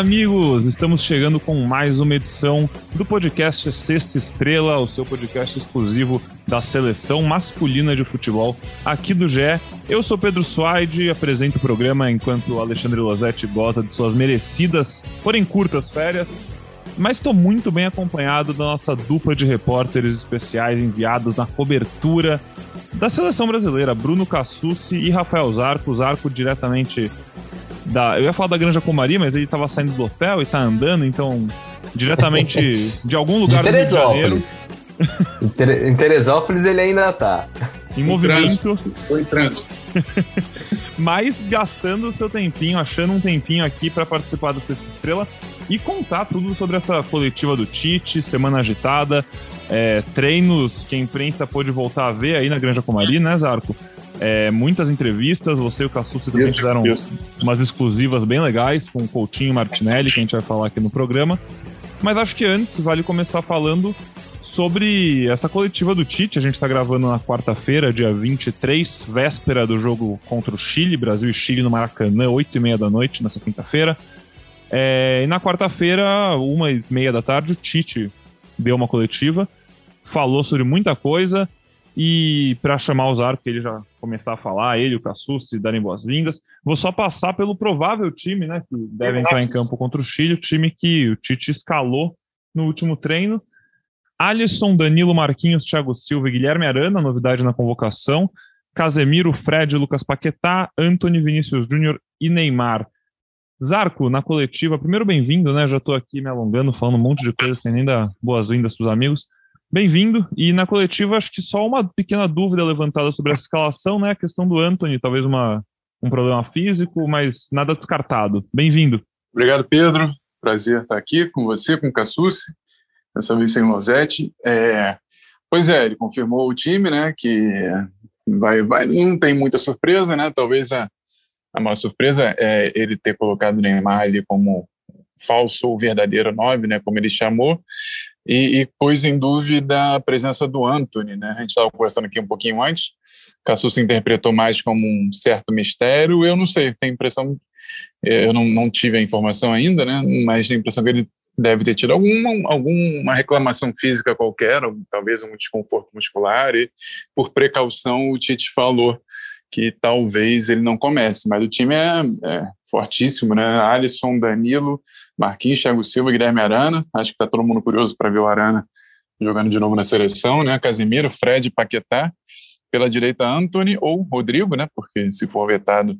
Amigos! Estamos chegando com mais uma edição do podcast Sexta Estrela, o seu podcast exclusivo da seleção masculina de futebol aqui do GE. Eu sou Pedro Suaide e apresento o programa enquanto Alexandre Losetti goza de suas merecidas, porém curtas férias. Mas estou muito bem acompanhado da nossa dupla de repórteres especiais enviados na cobertura da seleção brasileira, Bruno Cassucci e Rafael Zarco. Zarco diretamente da. Eu ia falar da Granja Comari, mas ele estava saindo do hotel e está andando, então. Diretamente de algum lugar de Teresópolis. em Teresópolis ele ainda tá. Em, em movimento. Foi em trânsito. mas gastando o seu tempinho, achando um tempinho aqui para participar do Sexta Estrela e contar tudo sobre essa coletiva do Tite, semana agitada, é, treinos que a imprensa pôde voltar a ver aí na Granja Comari, né, Zarco? É, muitas entrevistas, você e o Cassucci também isso, fizeram isso. umas exclusivas bem legais com o Coutinho Martinelli, que a gente vai falar aqui no programa. Mas acho que antes vale começar falando sobre essa coletiva do Tite. A gente está gravando na quarta-feira, dia 23, véspera do jogo contra o Chile, Brasil e Chile no Maracanã, 8 e meia da noite, nessa quinta-feira. É, e na quarta-feira, uma e meia da tarde, o Tite deu uma coletiva, falou sobre muita coisa, e para chamar o Zarco, que ele já começar a falar, ele e o Cassus, darem boas-vindas, vou só passar pelo provável time, né, que deve entrar em campo contra o Chile, o time que o Tite escalou no último treino. Alisson, Danilo, Marquinhos, Thiago Silva e Guilherme Arana, novidade na convocação. Casemiro, Fred, Lucas Paquetá, Anthony, Vinícius Júnior e Neymar. Zarco, na coletiva, primeiro bem-vindo, né? Já estou aqui me alongando, falando um monte de coisa sem nem dar boas-vindas para os amigos. Bem-vindo. E na coletiva, acho que só uma pequena dúvida levantada sobre a escalação, né? A questão do Anthony, talvez uma, um problema físico, mas nada descartado. Bem-vindo. Obrigado, Pedro. Prazer estar aqui com você, com o Cassucci, dessa vez sem Rosete. É... Pois é, ele confirmou o time, né? Que vai, vai, não tem muita surpresa, né? Talvez a, a maior surpresa é ele ter colocado o Neymar ali como falso ou verdadeiro nove, né? Como ele chamou e, e pôs em dúvida a presença do Anthony, né? A gente estava conversando aqui um pouquinho antes, Cassus interpretou mais como um certo mistério, eu não sei, tenho a impressão, eh, eu não, não tive a informação ainda, né? Mas tenho a impressão que ele deve ter tido alguma, alguma reclamação física qualquer, talvez um desconforto muscular, e por precaução o Tite falou que talvez ele não comece, mas o time é, é fortíssimo, né? Alisson, Danilo, Marquinhos, Thiago Silva, Guilherme Arana. Acho que está todo mundo curioso para ver o Arana jogando de novo na seleção, né? Casimiro, Fred, Paquetá. Pela direita, Anthony ou Rodrigo, né? Porque se for vetado,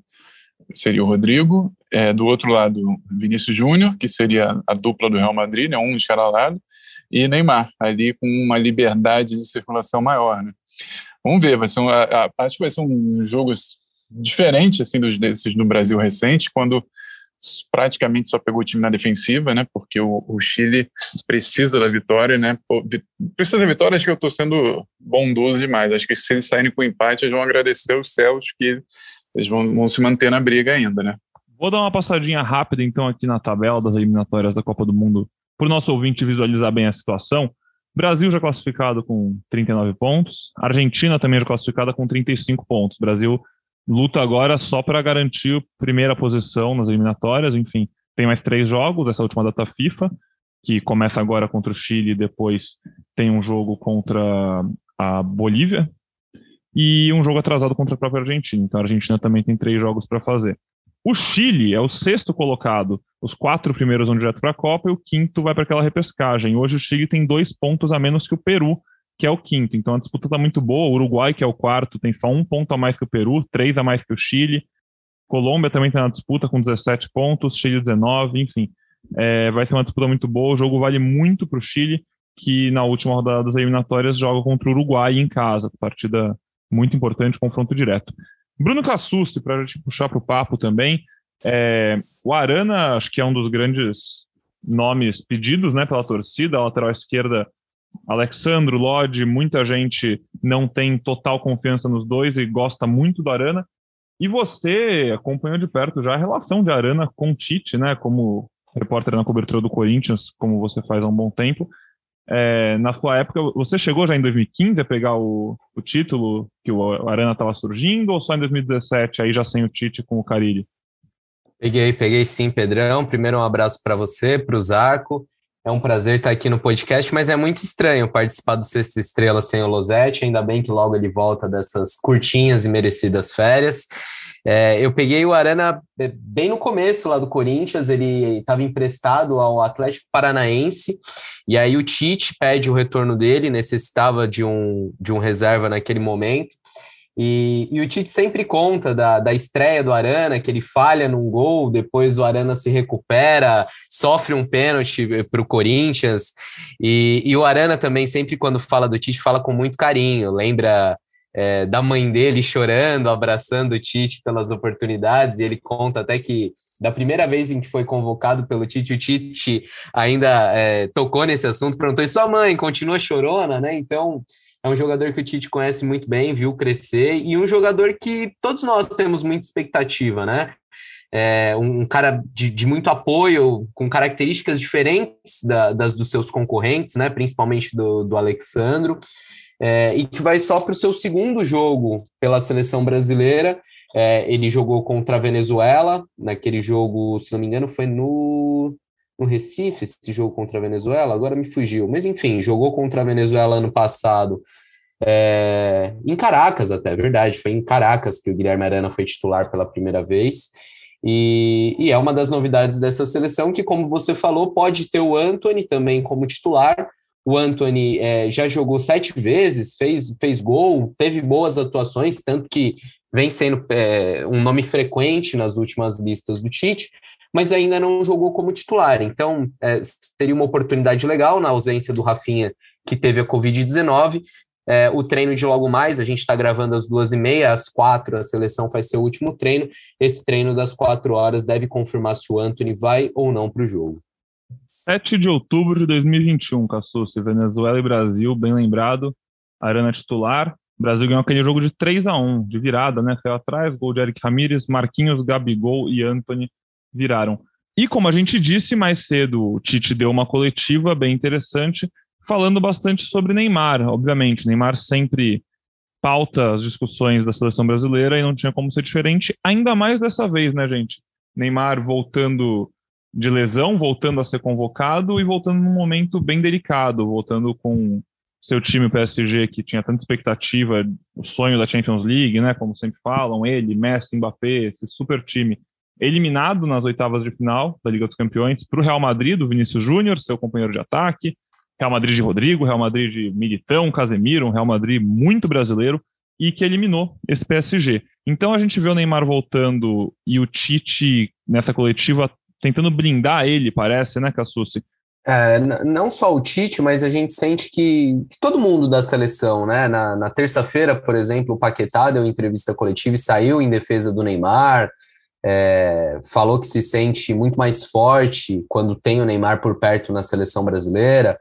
seria o Rodrigo. É, do outro lado, Vinícius Júnior, que seria a dupla do Real Madrid, né? Um de cada lado. E Neymar, ali com uma liberdade de circulação maior, né? Vamos ver, vai ser um, acho que vai ser um jogo diferente assim dos desses no Brasil recente, quando praticamente só pegou o time na defensiva, né? Porque o, o Chile precisa da vitória, né? Precisa da vitória, acho que eu estou sendo bondoso demais. Acho que se eles saírem com empate, eles vão agradecer os céus que eles vão, vão se manter na briga ainda, né? Vou dar uma passadinha rápida, então, aqui na tabela das eliminatórias da Copa do Mundo, para o nosso ouvinte visualizar bem a situação. Brasil já classificado com 39 pontos, Argentina também já classificada com 35 pontos. Brasil luta agora só para garantir a primeira posição nas eliminatórias, enfim, tem mais três jogos dessa última data FIFA, que começa agora contra o Chile e depois tem um jogo contra a Bolívia e um jogo atrasado contra a própria Argentina. Então a Argentina também tem três jogos para fazer. O Chile é o sexto colocado. Os quatro primeiros vão direto para a Copa e o quinto vai para aquela repescagem. Hoje o Chile tem dois pontos a menos que o Peru, que é o quinto. Então a disputa está muito boa. O Uruguai, que é o quarto, tem só um ponto a mais que o Peru, três a mais que o Chile. Colômbia também está na disputa com 17 pontos, Chile 19, enfim. É, vai ser uma disputa muito boa. O jogo vale muito para o Chile, que na última rodada das eliminatórias joga contra o Uruguai em casa. Partida muito importante, confronto direto. Bruno Cassucci, para a gente puxar para o papo também, é, o Arana, acho que é um dos grandes nomes pedidos né, pela torcida, a lateral esquerda, Alexandro, Lodge, muita gente não tem total confiança nos dois e gosta muito do Arana. E você acompanhou de perto já a relação de Arana com Tite, né, como repórter na cobertura do Corinthians, como você faz há um bom tempo. É, na sua época, você chegou já em 2015 a pegar o, o título que o Arana estava surgindo, ou só em 2017, aí já sem o Tite com o Carilli? Peguei, peguei sim, Pedrão. Primeiro um abraço para você, para o Zaco. É um prazer estar aqui no podcast, mas é muito estranho participar do Sexta Estrela sem o Losetti. Ainda bem que logo ele volta dessas curtinhas e merecidas férias. É, eu peguei o Arana é, bem no começo lá do Corinthians, ele estava emprestado ao Atlético Paranaense, e aí o Tite pede o retorno dele, necessitava de um, de um reserva naquele momento. E, e, o Tite sempre conta da, da estreia do Arana, que ele falha num gol, depois o Arana se recupera, sofre um pênalti para o Corinthians. E, e, o Arana também, sempre quando fala do Tite, fala com muito carinho, lembra é, da mãe dele chorando, abraçando o Tite pelas oportunidades. E ele conta até que da primeira vez em que foi convocado pelo Tite, o Tite ainda é, tocou nesse assunto, perguntou: e sua mãe continua chorona, né? Então é um jogador que o Tite conhece muito bem, viu crescer, e um jogador que todos nós temos muita expectativa, né? É um cara de, de muito apoio, com características diferentes da, das dos seus concorrentes, né? Principalmente do, do Alexandro, é, e que vai só para o seu segundo jogo pela seleção brasileira. É, ele jogou contra a Venezuela, naquele jogo, se não me engano, foi no no Recife, esse jogo contra a Venezuela, agora me fugiu. Mas enfim, jogou contra a Venezuela ano passado, é, em Caracas até, verdade, foi em Caracas que o Guilherme Arana foi titular pela primeira vez. E, e, é uma das novidades dessa seleção que, como você falou, pode ter o Anthony também como titular. O Anthony é, já jogou sete vezes, fez, fez gol, teve boas atuações, tanto que vem sendo é, um nome frequente nas últimas listas do Tite mas ainda não jogou como titular. Então, é, seria uma oportunidade legal na ausência do Rafinha, que teve a Covid-19. É, o treino de logo mais, a gente está gravando às duas e meia, às quatro, a seleção faz seu último treino. Esse treino das quatro horas deve confirmar se o Anthony vai ou não para o jogo. 7 de outubro de 2021, Cassucci, Venezuela e Brasil, bem lembrado, Arana titular. O Brasil ganhou aquele jogo de 3 a 1 de virada, né? Foi atrás, gol de Eric Ramírez, Marquinhos, Gabigol e Anthony viraram. E como a gente disse mais cedo, o Tite deu uma coletiva bem interessante, falando bastante sobre Neymar. Obviamente, Neymar sempre pauta as discussões da seleção brasileira e não tinha como ser diferente, ainda mais dessa vez, né, gente? Neymar voltando de lesão, voltando a ser convocado e voltando num momento bem delicado, voltando com seu time o PSG que tinha tanta expectativa, o sonho da Champions League, né, como sempre falam, ele, Messi, Mbappé, esse super time eliminado nas oitavas de final da Liga dos Campeões para o Real Madrid, do Vinícius Júnior, seu companheiro de ataque, Real Madrid de Rodrigo, Real Madrid de Militão, Casemiro, um Real Madrid muito brasileiro, e que eliminou esse PSG. Então a gente vê o Neymar voltando e o Tite, nessa coletiva, tentando blindar ele, parece, né, Cassucci? É, não só o Tite, mas a gente sente que, que todo mundo da seleção, né? Na, na terça-feira, por exemplo, o Paquetá deu entrevista coletiva e saiu em defesa do Neymar é, falou que se sente muito mais forte quando tem o Neymar por perto na seleção brasileira.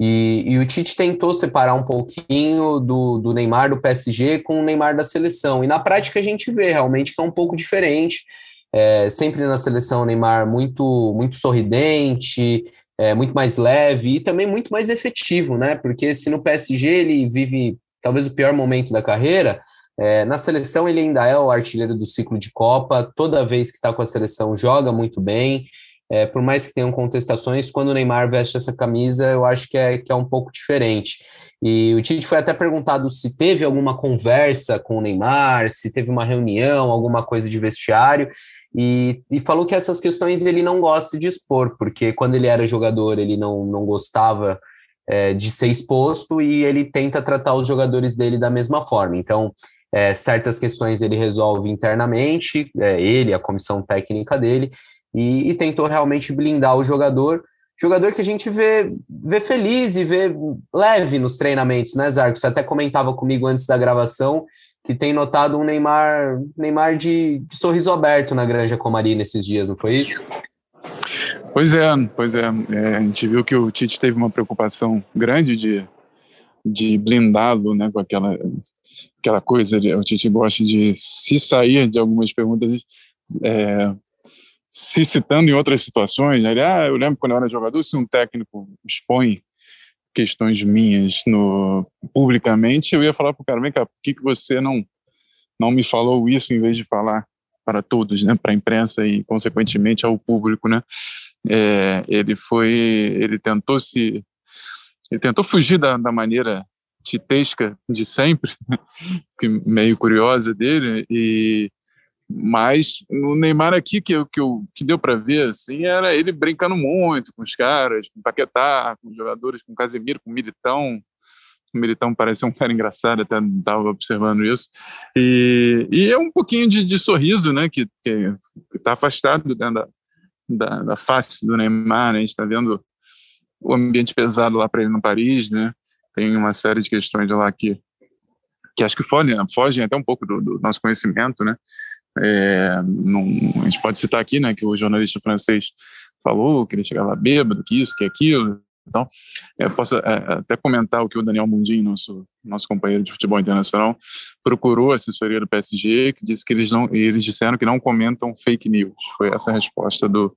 E, e, o Tite tentou separar um pouquinho do, do Neymar do PSG com o Neymar da seleção. E na prática a gente vê realmente que é um pouco diferente. É, sempre na seleção Neymar muito, muito sorridente, é, muito mais leve e também muito mais efetivo, né? Porque se no PSG ele vive talvez o pior momento da carreira, é, na seleção, ele ainda é o artilheiro do ciclo de Copa, toda vez que está com a seleção, joga muito bem. É, por mais que tenham contestações, quando o Neymar veste essa camisa, eu acho que é, que é um pouco diferente. E o Tite foi até perguntado se teve alguma conversa com o Neymar, se teve uma reunião, alguma coisa de vestiário, e, e falou que essas questões ele não gosta de expor, porque quando ele era jogador ele não, não gostava é, de ser exposto e ele tenta tratar os jogadores dele da mesma forma. Então, é, certas questões ele resolve internamente, é, ele, a comissão técnica dele, e, e, tentou realmente blindar o jogador. Jogador que a gente vê, vê feliz e vê leve nos treinamentos, né, Zarco? Você até comentava comigo antes da gravação que tem notado um Neymar, Neymar de, de sorriso aberto na Granja Comari nesses dias, não foi isso? Pois é, pois é. é. A gente viu que o Tite teve uma preocupação grande de, de blindá-lo, né, com aquela aquela coisa, o Tite gosta de se sair de algumas perguntas, é, se citando em outras situações. Né? Ele, ah, eu lembro quando eu era jogador, se um técnico expõe questões minhas no publicamente, eu ia falar para o cara, vem cá, por que, que você não, não me falou isso em vez de falar para todos, né, para a imprensa e consequentemente ao público, né. É, ele foi, ele tentou se, ele tentou fugir da, da maneira titesca de sempre, meio curiosa dele e mas no Neymar aqui que que, eu, que deu para ver assim era ele brincando muito com os caras, com Paquetá, com jogadores, com Casemiro, com Militão, o Militão parece um cara engraçado, até estava observando isso. E, e é um pouquinho de, de sorriso, né, que está afastado né, da, da, da, face do Neymar, né? a gente está vendo o ambiente pesado lá para ele no Paris, né, tem uma série de questões lá que, que acho que fogem, fogem até um pouco do, do nosso conhecimento, né, é, não, a gente pode citar aqui, né, que o jornalista francês falou que ele chegava bêbado, que isso, que aquilo, então, eu posso é, até comentar o que o Daniel Mundim, nosso, nosso companheiro de futebol internacional, procurou a assessoria do PSG, que disse que eles, não, eles disseram que não comentam fake news. Foi essa a resposta do,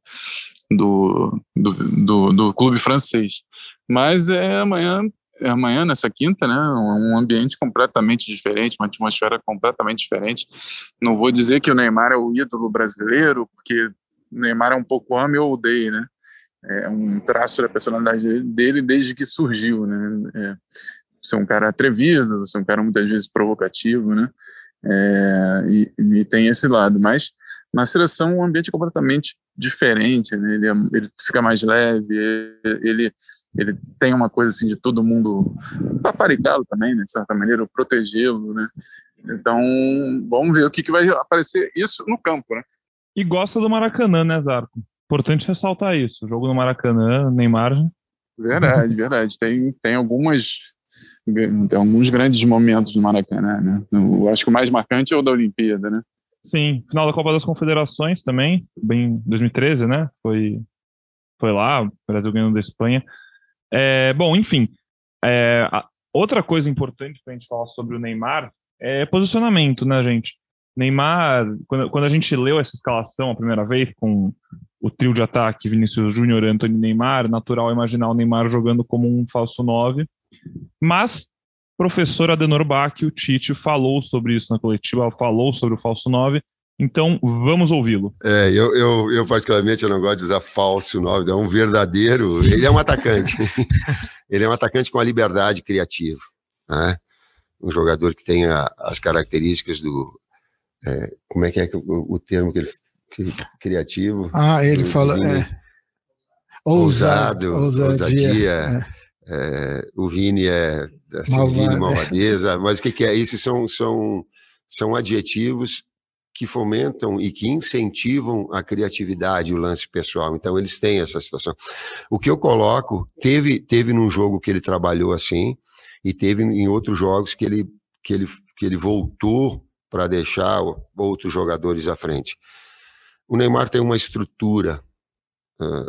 do, do, do, do clube francês. Mas é amanhã, é amanhã, nessa quinta, né, um ambiente completamente diferente, uma atmosfera completamente diferente. Não vou dizer que o Neymar é o ídolo brasileiro, porque o Neymar é um pouco ame ou odeie, né? é um traço da personalidade dele desde que surgiu, né? É, ser um cara atrevido, ser um cara muitas vezes provocativo, né? É, e, e, tem esse lado, mas na seleção é um ambiente completamente diferente, né? ele, é, ele fica mais leve, ele, ele tem uma coisa assim de todo mundo paparicá-lo também, né? de certa maneira, protegê-lo, né? Então, vamos ver o que, que vai aparecer isso no campo, né? E gosta do Maracanã, né, Zarco? Importante ressaltar isso. jogo no Maracanã, Neymar. Verdade, verdade. Tem, tem algumas. Tem alguns grandes momentos no Maracanã, né? Eu acho que o mais marcante é o da Olimpíada, né? Sim, final da Copa das Confederações também, bem 2013, né? Foi, foi lá, o Brasil ganhando da Espanha. É, bom, enfim, é, outra coisa importante para a gente falar sobre o Neymar é posicionamento, né, gente? Neymar, quando, quando a gente leu essa escalação a primeira vez, com o trio de ataque Vinícius Júnior, Antônio Neymar, natural imaginar o Neymar jogando como um falso 9. Mas professor Adenor Bach, o Tite, falou sobre isso na coletiva, falou sobre o falso 9. Então, vamos ouvi-lo. É, eu, eu, eu, particularmente, eu não gosto de usar falso 9, é um verdadeiro. Ele é um atacante. ele é um atacante com a liberdade criativa. Né? Um jogador que tem a, as características do, é, como é que é o, o termo que ele que, criativo? Ah, ele do, fala. Do é, ousado, ousadia. ousadia é. É. o Vini é assim, Vini, malvadeza, mas o que, que é isso? São, são, são adjetivos que fomentam e que incentivam a criatividade, o lance pessoal. Então, eles têm essa situação. O que eu coloco, teve, teve num jogo que ele trabalhou assim, e teve em outros jogos que ele, que ele, que ele voltou para deixar outros jogadores à frente. O Neymar tem uma estrutura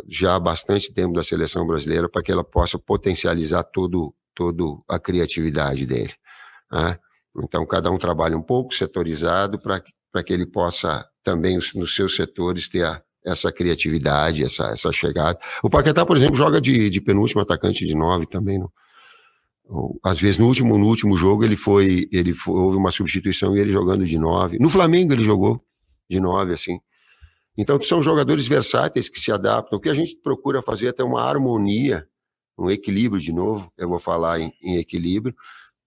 já há bastante tempo da seleção brasileira para que ela possa potencializar todo, todo a criatividade dele. Né? Então, cada um trabalha um pouco setorizado para que ele possa também, nos seus setores, ter a, essa criatividade, essa, essa chegada. O Paquetá, por exemplo, joga de, de penúltimo atacante de nove também, às vezes no último, no último jogo ele foi, ele foi, houve uma substituição e ele jogando de nove. No Flamengo ele jogou de nove, assim. Então são jogadores versáteis que se adaptam. O que a gente procura fazer é ter uma harmonia, um equilíbrio de novo, eu vou falar em, em equilíbrio,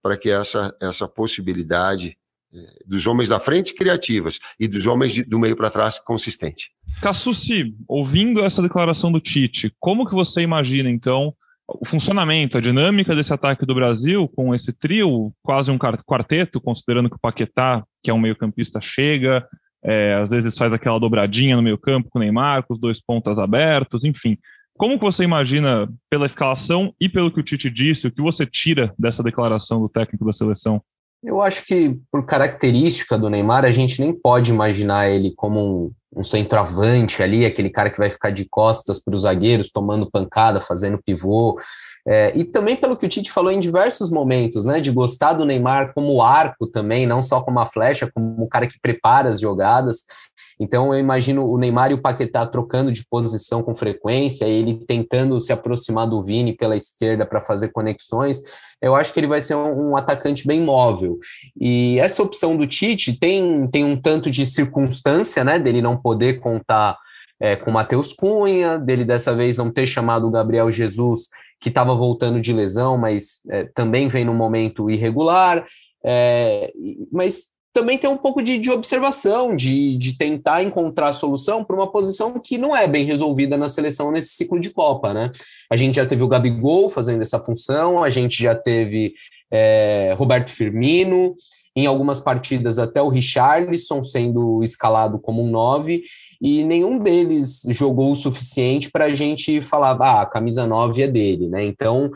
para que essa, essa possibilidade eh, dos homens da frente criativas e dos homens de, do meio para trás consistente. Cassucci, ouvindo essa declaração do Tite, como que você imagina então o funcionamento, a dinâmica desse ataque do Brasil com esse trio, quase um quarteto, considerando que o Paquetá, que é um meio-campista, chega, é, às vezes faz aquela dobradinha no meio-campo com o Neymar, com os dois pontas abertos, enfim. Como que você imagina, pela escalação e pelo que o Tite disse, o que você tira dessa declaração do técnico da seleção? Eu acho que, por característica do Neymar, a gente nem pode imaginar ele como um, um centroavante ali, aquele cara que vai ficar de costas para os zagueiros, tomando pancada, fazendo pivô. É, e também pelo que o Tite falou em diversos momentos, né, de gostar do Neymar como arco também, não só como uma flecha, como o cara que prepara as jogadas. Então eu imagino o Neymar e o Paquetá trocando de posição com frequência, ele tentando se aproximar do Vini pela esquerda para fazer conexões. Eu acho que ele vai ser um, um, atacante bem móvel. E essa opção do Tite tem, tem um tanto de circunstância, né, dele não poder contar é, com o Matheus Cunha, dele dessa vez não ter chamado o Gabriel Jesus, que estava voltando de lesão, mas é, também vem num momento irregular. É, mas também tem um pouco de, de observação, de, de tentar encontrar solução para uma posição que não é bem resolvida na seleção nesse ciclo de Copa, né? A gente já teve o Gabigol fazendo essa função, a gente já teve é, Roberto Firmino, em algumas partidas até o Richarlison sendo escalado como um 9, e nenhum deles jogou o suficiente para a gente falar, ah, a camisa 9 é dele, né? Então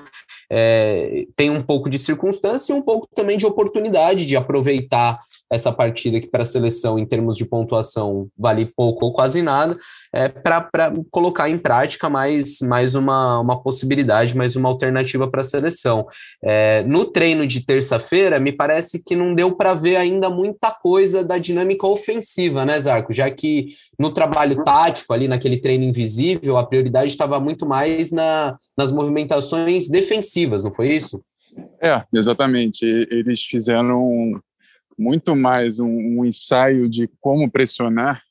é, tem um pouco de circunstância e um pouco também de oportunidade de aproveitar essa partida que para a seleção, em termos de pontuação, vale pouco ou quase nada, é, para colocar em prática mais, mais uma, uma possibilidade, mais uma alternativa para a seleção. É, no treino de terça-feira, me parece que não deu para ver ainda muita coisa da dinâmica ofensiva, né, Zarco? Já que no trabalho tático, ali naquele treino invisível, a prioridade estava muito mais na, nas movimentações defensivas, não foi isso? É, exatamente. Eles fizeram muito mais um, um ensaio de como pressionar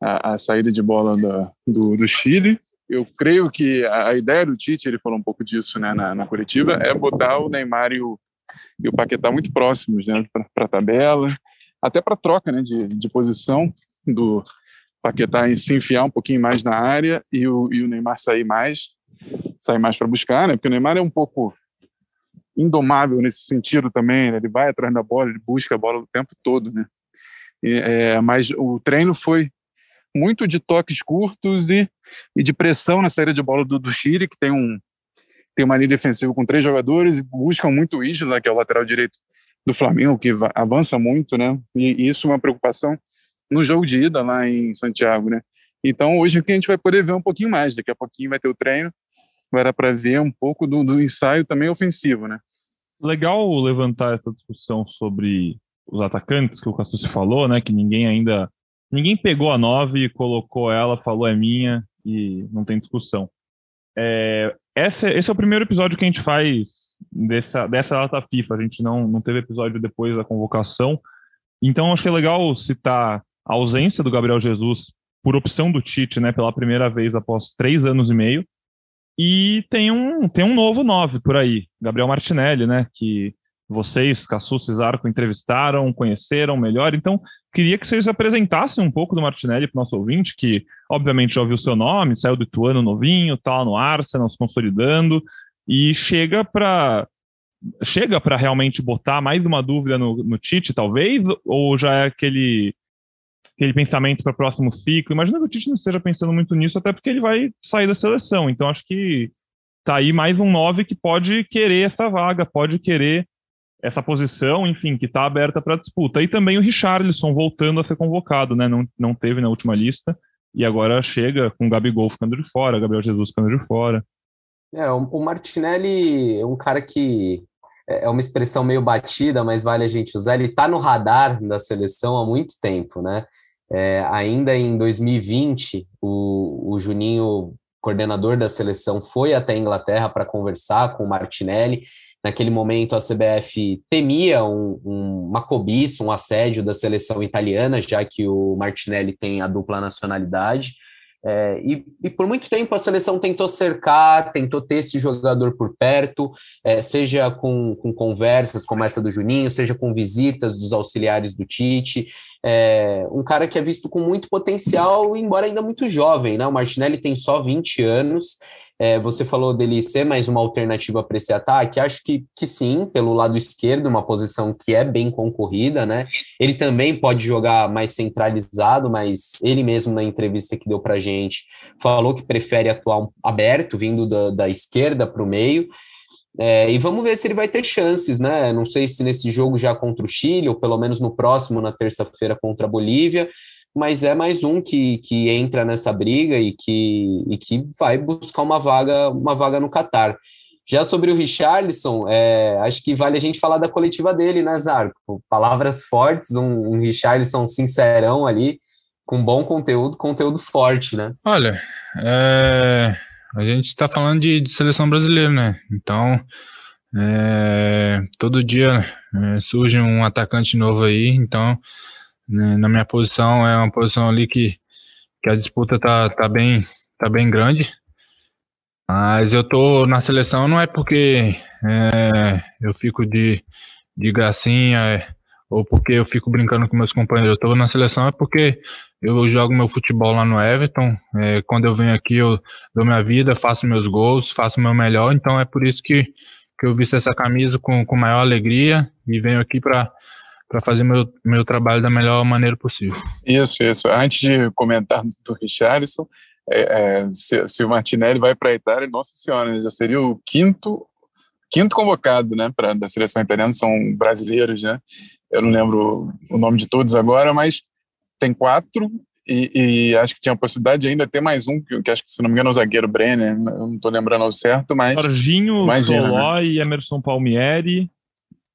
a, a saída de bola da, do, do Chile. Eu creio que a, a, ideia do Tite, ele falou um pouco disso né, na, na coletiva, é botar o Neymar e o, e o Paquetá muito próximos né, para a tabela, até para troca né, de, de posição do Paquetá se enfiar um pouquinho mais na área e o, e o Neymar sair mais, sair mais para buscar, né, porque o Neymar é um pouco indomável nesse sentido também, né? ele vai atrás da bola, ele busca a bola o tempo todo, né? E, é, mas o treino foi muito de toques curtos e, e de pressão na saída de bola do, do Chile, que tem um tem uma linha defensiva com três jogadores e buscam muito o Isla, que é o lateral direito do Flamengo, que avança muito, né? E, e isso é uma preocupação no jogo de ida lá em Santiago, né? Então hoje que a gente vai poder ver um pouquinho mais, daqui a pouquinho vai ter o treino, dar para ver um pouco do, do ensaio também ofensivo, né? Legal levantar essa discussão sobre os atacantes que o Cassucci falou, né? Que ninguém ainda. Ninguém pegou a 9, colocou ela, falou é minha e não tem discussão. É, esse, esse é o primeiro episódio que a gente faz dessa, dessa data FIFA. A gente não, não teve episódio depois da convocação. Então acho que é legal citar a ausência do Gabriel Jesus por opção do Tite, né? Pela primeira vez após três anos e meio. E tem um, tem um novo 9 por aí, Gabriel Martinelli, né? Que vocês, Cassus e Zarco, entrevistaram, conheceram melhor. Então, queria que vocês apresentassem um pouco do Martinelli para o nosso ouvinte, que obviamente já ouviu seu nome, saiu do Ituano novinho, tal, tá no Arsenal, se consolidando, e chega para chega para realmente botar mais uma dúvida no, no Tite, talvez, ou já é aquele aquele pensamento para o próximo ciclo. Imagina que o Tite não esteja pensando muito nisso, até porque ele vai sair da seleção. Então acho que tá aí mais um 9 que pode querer essa vaga, pode querer essa posição, enfim, que está aberta para disputa. E também o Richarlison voltando a ser convocado, né? Não, não teve na última lista. E agora chega com o Gabigol ficando de fora, Gabriel Jesus ficando de fora. É, o Martinelli é um cara que é, é uma expressão meio batida, mas vale a gente usar. Ele está no radar da seleção há muito tempo, né? É, ainda em 2020, o, o Juninho, coordenador da seleção, foi até a Inglaterra para conversar com o Martinelli. Naquele momento, a CBF temia um, um, uma cobiça, um assédio da seleção italiana, já que o Martinelli tem a dupla nacionalidade. É, e, e, por muito tempo a seleção tentou cercar, tentou ter esse jogador por perto, é, seja com, com, conversas como essa do Juninho, seja com visitas dos auxiliares do Tite. É, um cara que é visto com muito potencial, embora ainda muito jovem, né? O Martinelli tem só 20 anos é, você falou dele ser mais uma alternativa para esse ataque. Acho que, que sim, pelo lado esquerdo, uma posição que é bem concorrida, né? Ele também pode jogar mais centralizado, mas ele mesmo na entrevista que deu para gente falou que prefere atuar aberto, vindo da, da esquerda para o meio. É, e vamos ver se ele vai ter chances, né? Não sei se nesse jogo já contra o Chile, ou pelo menos no próximo, na terça-feira, contra a Bolívia mas é mais um que, que entra nessa briga e que, e que vai buscar uma vaga, uma vaga no Catar. Já sobre o Richarlison, é, acho que vale a gente falar da coletiva dele, né, Zarco? Palavras fortes, um, um Richarlison sincerão ali, com bom conteúdo, conteúdo forte, né? Olha, é, a gente está falando de, de, seleção brasileira, né? Então, é, todo dia é, surge um atacante novo aí, então, né, na minha posição, é uma posição ali que, que a disputa tá, tá, bem, tá bem grande, mas eu tô na seleção não é porque é, eu fico de, de gracinha é, ou porque eu fico brincando com meus companheiros. Eu tô na seleção é porque eu jogo meu futebol lá no Everton. É, quando eu venho aqui, eu dou minha vida, faço meus gols, faço meu melhor. Então é por isso que, que eu visto essa camisa com, com maior alegria e venho aqui para para fazer meu, meu trabalho da melhor maneira possível. Isso, isso. Antes de comentar do Richardson, é, é, se, se, o Martinelli vai para a Itália, nossa senhora, já seria o quinto quinto convocado, né, para da seleção italiana são brasileiros, né? Eu não lembro o nome de todos agora, mas tem quatro e, e acho que tinha a possibilidade de ainda ter mais um, que, que acho que se não me engano é o zagueiro Brenner, eu não estou lembrando ao certo, mas Jorginho, Soló né? e Emerson Palmieri,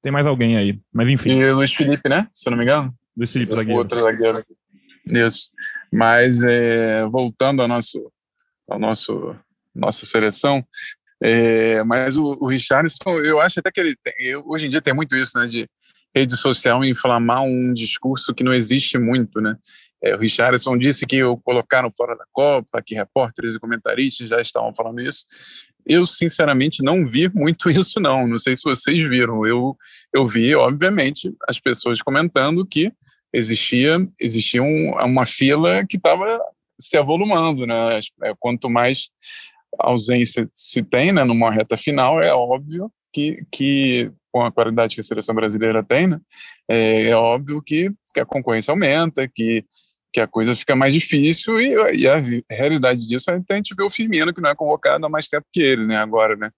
tem mais alguém aí, mas enfim. E o Luiz Felipe, né? Se eu não me engano. Luiz Felipe, zagueiro. Outro zagueiro. Isso. Mas é, voltando ao nosso, ao nosso nossa seleção, é, mas o, o Richardson, eu acho até que ele tem, eu, hoje em dia tem muito isso, né, de rede social inflamar um discurso que não existe muito, né? É, o Richardson disse que o colocaram fora da Copa, que repórteres e comentaristas já estavam falando isso. Eu, sinceramente, não vi muito isso, não. Não sei se vocês viram. Eu, eu vi, obviamente, as pessoas comentando que existia, existia um, uma fila que estava se avolumando, né? É, quanto mais ausência se tem, né, numa reta final, é óbvio que, que com a qualidade que a seleção brasileira tem, né, é, é óbvio que, que a concorrência aumenta, que, que a coisa fica mais difícil e, e a realidade disso é a gente vê o Firmino, que não é convocado há mais tempo que ele, né, agora, né.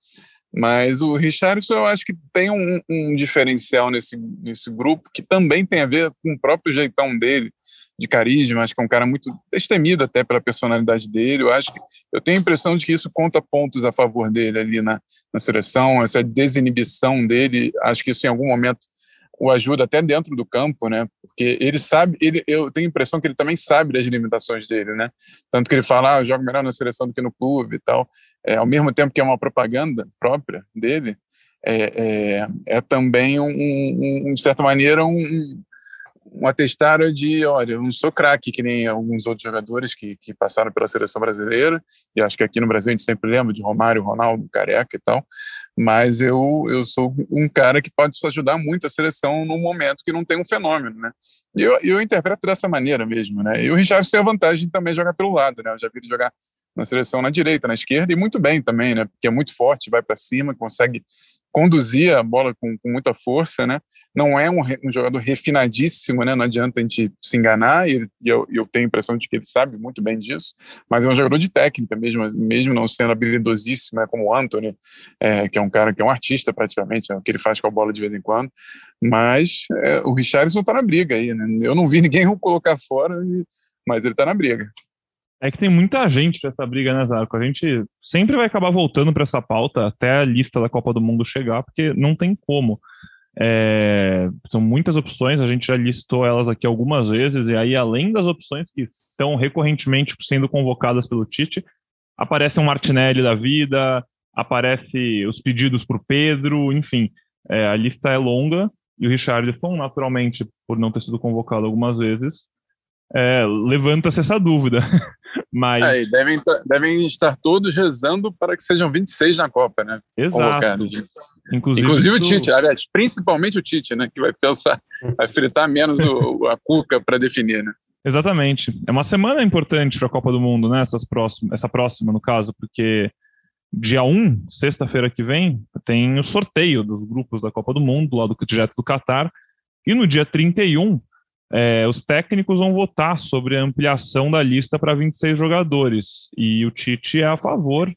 Mas o Richardson, eu acho que tem um, um diferencial nesse, nesse grupo que também tem a ver com o próprio jeitão dele, de carisma, acho que é um cara muito destemido até pela personalidade dele. Eu acho que eu tenho a impressão de que isso conta pontos a favor dele ali na, na seleção, essa desinibição dele. Acho que isso em algum momento o ajuda até dentro do campo, né? Porque ele sabe, ele, eu tenho a impressão que ele também sabe das limitações dele, né? Tanto que ele fala, ah, eu jogo melhor na seleção do que no clube e tal. É, ao mesmo tempo que é uma propaganda própria dele, é, é, é também, um, um, de certa maneira, um, um atestado de, olha, eu não sou craque que nem alguns outros jogadores que, que passaram pela seleção brasileira, e acho que aqui no Brasil a gente sempre lembra de Romário, Ronaldo, Careca e tal, mas eu, eu sou um cara que pode ajudar muito a seleção num momento que não tem um fenômeno, né? E eu, eu interpreto dessa maneira mesmo, né? E o Richard tem a vantagem de também jogar pelo lado, né? Eu já vi ele jogar na seleção na direita, na esquerda, e muito bem também, né? Porque é muito forte, vai para cima, consegue conduzir a bola com, com, muita força, né? Não é um, um, jogador refinadíssimo, né? Não adianta a gente se enganar, e, e eu, eu, tenho a impressão de que ele sabe muito bem disso, mas é um jogador de técnica mesmo, mesmo não sendo habilidosíssimo, né? como o Anthony, é, que é um cara que é um artista praticamente, é o que ele faz com a bola de vez em quando, mas é, o Richardson está na briga aí, né? Eu não vi ninguém colocar fora, e, mas ele está na briga. É que tem muita gente nessa briga, né, Zarco? A gente sempre vai acabar voltando para essa pauta até a lista da Copa do Mundo chegar, porque não tem como. É, são muitas opções, a gente já listou elas aqui algumas vezes, e aí, além das opções que estão recorrentemente sendo convocadas pelo Tite, aparece um Martinelli da vida, aparece os pedidos para o Pedro, enfim, é, a lista é longa, e o Richardson, naturalmente, por não ter sido convocado algumas vezes, é, levanta-se essa dúvida. Mas... É, devem, devem estar todos rezando para que sejam 26 na Copa, né? Exato. Inclusive, Inclusive o Tite, aliás, principalmente o Tite, né? Que vai pensar, vai fritar menos o, a cuca para definir, né? Exatamente. É uma semana importante para a Copa do Mundo, né? Essas próximas, essa próxima, no caso, porque dia 1, sexta-feira que vem, tem o sorteio dos grupos da Copa do Mundo, lá do direto do Catar. E no dia 31, é, os técnicos vão votar sobre a ampliação da lista para 26 jogadores. E o Tite é a favor,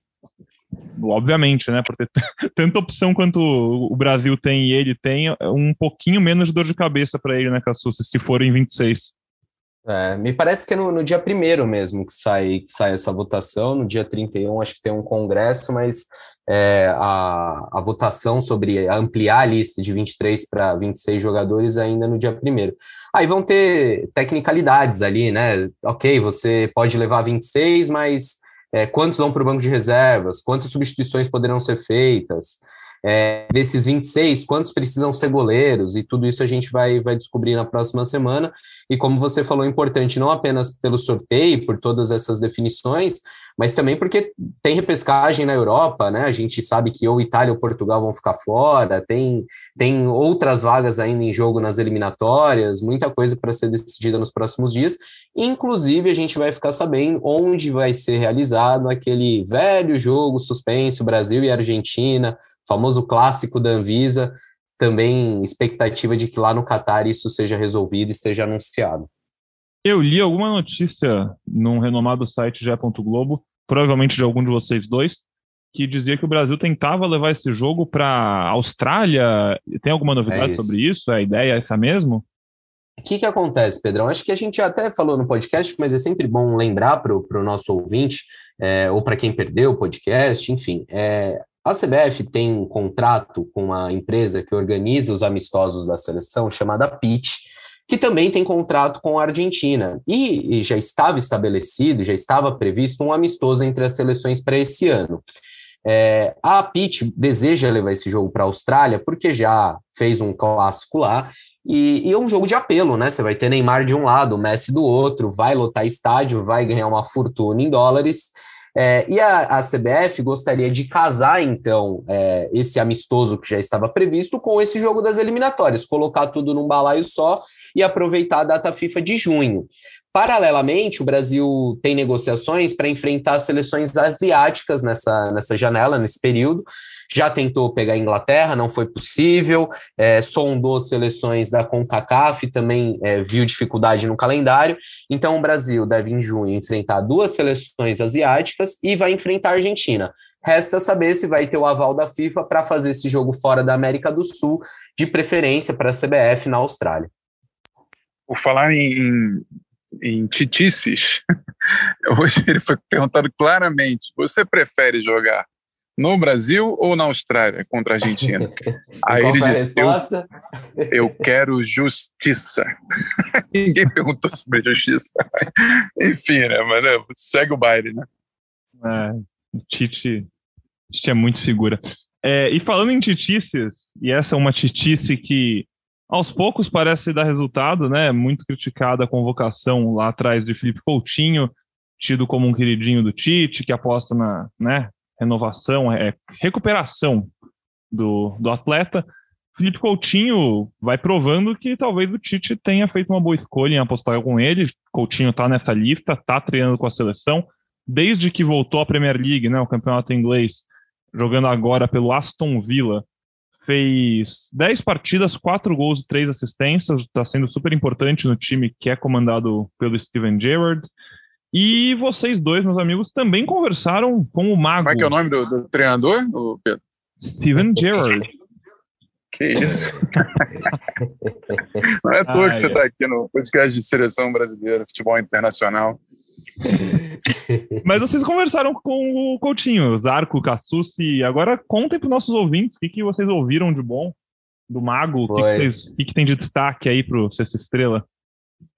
obviamente, né? Por ter tanta opção quanto o Brasil tem e ele tem, um pouquinho menos de dor de cabeça para ele, né, Cassucci, se forem 26. É, me parece que é no, no dia primeiro mesmo que sai, que sai essa votação, no dia 31 acho que tem um congresso, mas é, a, a votação sobre ampliar a lista de 23 para 26 jogadores ainda no dia primeiro. Aí vão ter tecnicalidades ali, né? Ok, você pode levar 26, mas é, quantos vão para o banco de reservas? Quantas substituições poderão ser feitas? É, desses 26, quantos precisam ser goleiros? E tudo isso a gente vai, vai descobrir na próxima semana. E como você falou, é importante não apenas pelo sorteio, por todas essas definições, mas também porque tem repescagem na Europa, né? A gente sabe que ou Itália ou Portugal vão ficar fora, tem, tem outras vagas ainda em jogo nas eliminatórias, muita coisa para ser decidida nos próximos dias. Inclusive, a gente vai ficar sabendo onde vai ser realizado aquele velho jogo suspense Brasil e Argentina, famoso clássico da Anvisa, também expectativa de que lá no Catar isso seja resolvido e esteja anunciado. Eu li alguma notícia num renomado site Gé. Globo, provavelmente de algum de vocês dois, que dizia que o Brasil tentava levar esse jogo para Austrália. Tem alguma novidade é isso. sobre isso? A ideia é essa mesmo? O que, que acontece, Pedrão? Acho que a gente até falou no podcast, mas é sempre bom lembrar para o nosso ouvinte, é, ou para quem perdeu o podcast, enfim. É, a CBF tem um contrato com uma empresa que organiza os amistosos da seleção, chamada PIT, que também tem contrato com a Argentina. E, e já estava estabelecido, já estava previsto um amistoso entre as seleções para esse ano. É, a Pitt deseja levar esse jogo para a Austrália porque já fez um clássico lá e, e, é um jogo de apelo, né? Você vai ter Neymar de um lado, Messi do outro, vai lotar estádio, vai ganhar uma fortuna em dólares. É, e a, a, CBF gostaria de casar, então, é, esse amistoso que já estava previsto com esse jogo das eliminatórias, colocar tudo num balaio só e aproveitar a data FIFA de junho. Paralelamente, o Brasil tem negociações para enfrentar seleções asiáticas nessa, nessa janela, nesse período. Já tentou pegar a Inglaterra, não foi possível, é, sondou seleções da CONCACAF, também é, viu dificuldade no calendário. Então, o Brasil deve, em junho, enfrentar duas seleções asiáticas e vai enfrentar a Argentina. Resta saber se vai ter o aval da FIFA para fazer esse jogo fora da América do Sul, de preferência para a CBF na Austrália. Por falar em, em titices, hoje ele foi perguntado claramente: você prefere jogar no Brasil ou na Austrália contra a Argentina? Aí ele disse: eu, eu, quero justiça. Ninguém perguntou sobre justiça. Enfim, né? Mas né, segue o baile, né? É, Tite, Tite é muito figura. É, e falando em titices, e essa é uma titice que aos poucos parece dar resultado, né? Muito criticada a convocação lá atrás de Felipe Coutinho, tido como um queridinho do Tite, que aposta na né, renovação, é, recuperação do, do atleta. Felipe Coutinho vai provando que talvez o Tite tenha feito uma boa escolha em apostar com ele. Coutinho está nessa lista, está treinando com a seleção. Desde que voltou à Premier League, né, o campeonato inglês, jogando agora pelo Aston Villa, fez 10 partidas, 4 gols e 3 assistências, está sendo super importante no time que é comandado pelo Steven Gerrard. E vocês dois, meus amigos, também conversaram com o Mago. Como é que é o nome do, do treinador, Pedro? Steven Gerrard. Que isso? Não é à toa ah, que você está aqui no podcast de seleção brasileira, futebol internacional. Mas vocês conversaram com o Coutinho, Zarco, Cassucci. Agora contem para os nossos ouvintes o que, que vocês ouviram de bom do Mago, o que, que, que tem de destaque aí para o Sexta Estrela.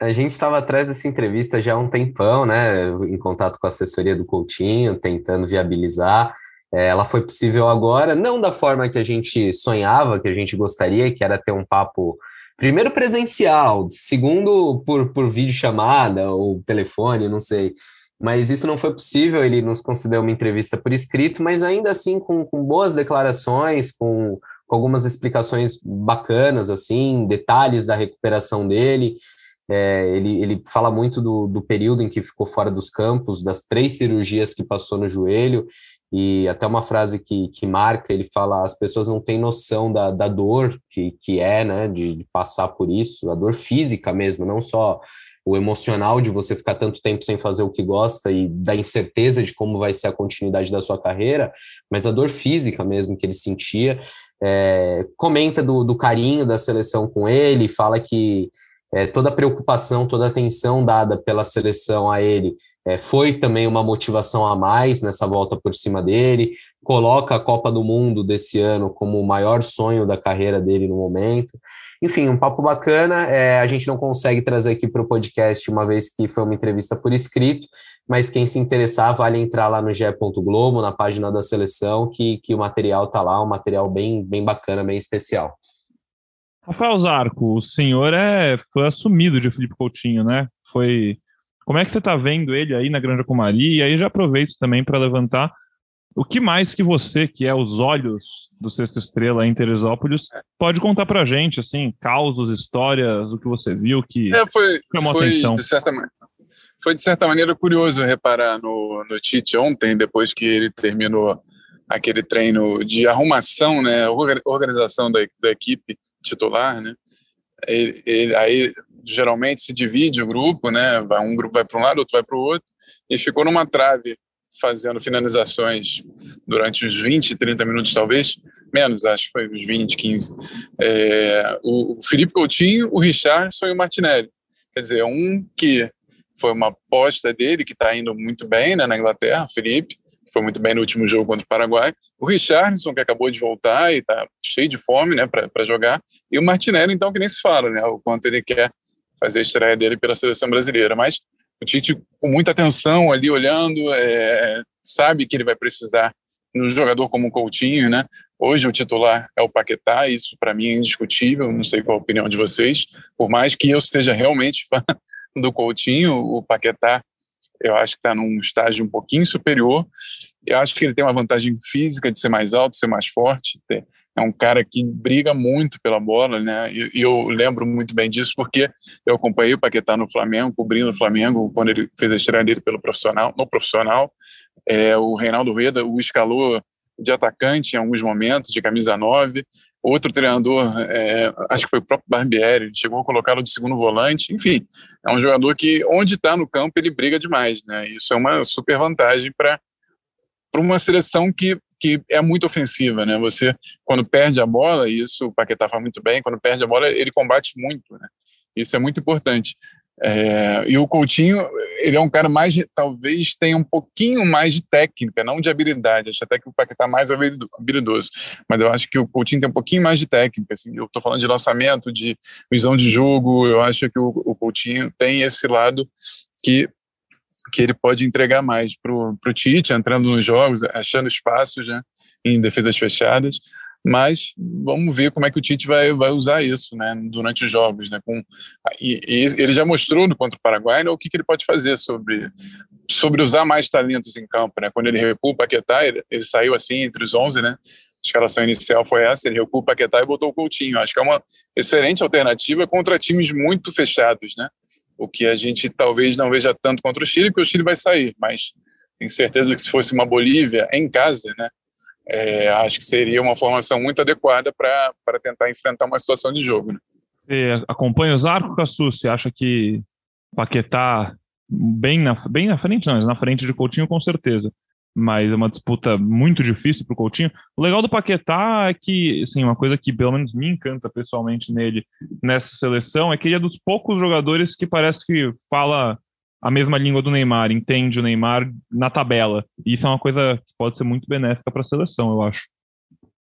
A gente estava atrás dessa entrevista já há um tempão, né? Em contato com a assessoria do Coutinho, tentando viabilizar. É, ela foi possível agora, não da forma que a gente sonhava, que a gente gostaria, que era ter um papo primeiro presencial, segundo por, por videochamada ou telefone, não sei. Mas isso não foi possível, ele nos concedeu uma entrevista por escrito, mas ainda assim com, com boas declarações, com, com algumas explicações bacanas, assim, detalhes da recuperação dele. É, ele, ele fala muito do, do período em que ficou fora dos campos, das três cirurgias que passou no joelho, e até uma frase que, que marca, ele fala, as pessoas não têm noção da, da dor que, que é, né, de, de passar por isso, a dor física mesmo, não só o emocional de você ficar tanto tempo sem fazer o que gosta e da incerteza de como vai ser a continuidade da sua carreira, mas a dor física mesmo que ele sentia. É, comenta do, do carinho da seleção com ele, fala que é, toda a preocupação, toda a atenção dada pela seleção a ele é, foi também uma motivação a mais nessa volta por cima dele. coloca a Copa do Mundo desse ano como o maior sonho da carreira dele no momento. Enfim, um papo bacana. É, a gente não consegue trazer aqui para o podcast, uma vez que foi uma entrevista por escrito, mas quem se interessar, vale entrar lá no GE. Globo, na página da seleção, que, que o material está lá, um material bem, bem bacana, bem especial. Rafael Zarco, o senhor é, foi assumido de Felipe Coutinho, né? Foi. Como é que você está vendo ele aí na Granja Comari? E aí já aproveito também para levantar o que mais que você, que é os olhos do Sexta Estrela em Teresópolis, pode contar pra gente, assim, causos, histórias, o que você viu que é, foi, chamou foi, atenção? De certa, foi, de certa maneira, curioso reparar no, no Tite ontem, depois que ele terminou aquele treino de arrumação, né, organização da, da equipe titular, né, ele, ele, aí geralmente se divide o grupo, né, vai, um grupo vai para um lado, outro vai para o outro, e ficou numa trave fazendo finalizações durante uns 20, 30 minutos, talvez, menos, acho que foi uns 20, 15. É, o Felipe Coutinho, o Richardson e o Martinelli. Quer dizer, um que foi uma aposta dele, que está indo muito bem né, na Inglaterra, Felipe, foi muito bem no último jogo contra o Paraguai. O Richardson, que acabou de voltar e está cheio de fome né, para jogar. E o Martinelli, então, que nem se fala, né, o quanto ele quer fazer a estreia dele pela seleção brasileira. Mas o Tite, com muita atenção ali, olhando, é, sabe que ele vai precisar de um jogador como o Coutinho, né? Hoje o titular é o Paquetá, isso para mim é indiscutível, não sei qual a opinião de vocês. Por mais que eu esteja realmente fã do Coutinho, o Paquetá eu acho que está num estágio um pouquinho superior. Eu acho que ele tem uma vantagem física de ser mais alto, ser mais forte, é um cara que briga muito pela bola, né? E, e, eu lembro muito bem disso porque eu acompanhei o Paquetá no Flamengo, cobrindo o Flamengo quando ele fez a estreia dele pelo profissional, no profissional. É, o Reinaldo Rueda o escalou de atacante em alguns momentos, de camisa 9. Outro treinador, é, acho que foi o próprio Barbieri, chegou a colocá-lo de segundo volante. Enfim, é um jogador que, onde está no campo, ele briga demais. Né? Isso é uma super vantagem para uma seleção que que é muito ofensiva, né? Você, quando perde a bola, isso o Paquetá faz muito bem, quando perde a bola, ele combate muito, né? Isso é muito importante. É, e o Coutinho, ele é um cara mais, talvez tenha um pouquinho mais de técnica, não de habilidade. Acho até que o Paquetá é mais habilidoso, mas eu acho que o Coutinho tem um pouquinho mais de técnica. Assim, eu estou falando de lançamento, de visão de jogo. Eu acho que o, o Coutinho tem esse lado que que ele pode entregar mais para o Tite, entrando nos jogos, achando espaços né, em defesas fechadas. Mas vamos ver como é que o Tite vai, vai usar isso né, durante os jogos. Né, com, e, e ele já mostrou no contra o Paraguai né, o que, que ele pode fazer sobre, sobre usar mais talentos em campo. Né, quando ele recua o Paquetá, ele, ele saiu assim entre os 11, né, a escalação inicial foi essa, ele recua o Paquetá e botou o Coutinho. Acho que é uma excelente alternativa contra times muito fechados, né? o que a gente talvez não veja tanto contra o Chile, porque o Chile vai sair, mas tenho certeza que se fosse uma Bolívia em casa, né, é, acho que seria uma formação muito adequada para tentar enfrentar uma situação de jogo. Né? Você acompanha os arcos, Cassu? Você acha que Paquetá bem na, bem na frente, não, na frente de Coutinho com certeza mas é uma disputa muito difícil para o Coutinho. O legal do Paquetá é que, assim, uma coisa que pelo menos me encanta pessoalmente nele nessa seleção é que ele é dos poucos jogadores que parece que fala a mesma língua do Neymar, entende o Neymar na tabela. E isso é uma coisa que pode ser muito benéfica para a seleção, eu acho.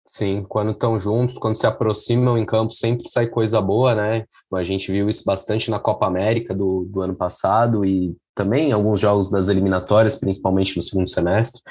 Sim, quando estão juntos, quando se aproximam em campo, sempre sai coisa boa, né? A gente viu isso bastante na Copa América do, do ano passado e também alguns jogos das eliminatórias, principalmente no segundo semestre.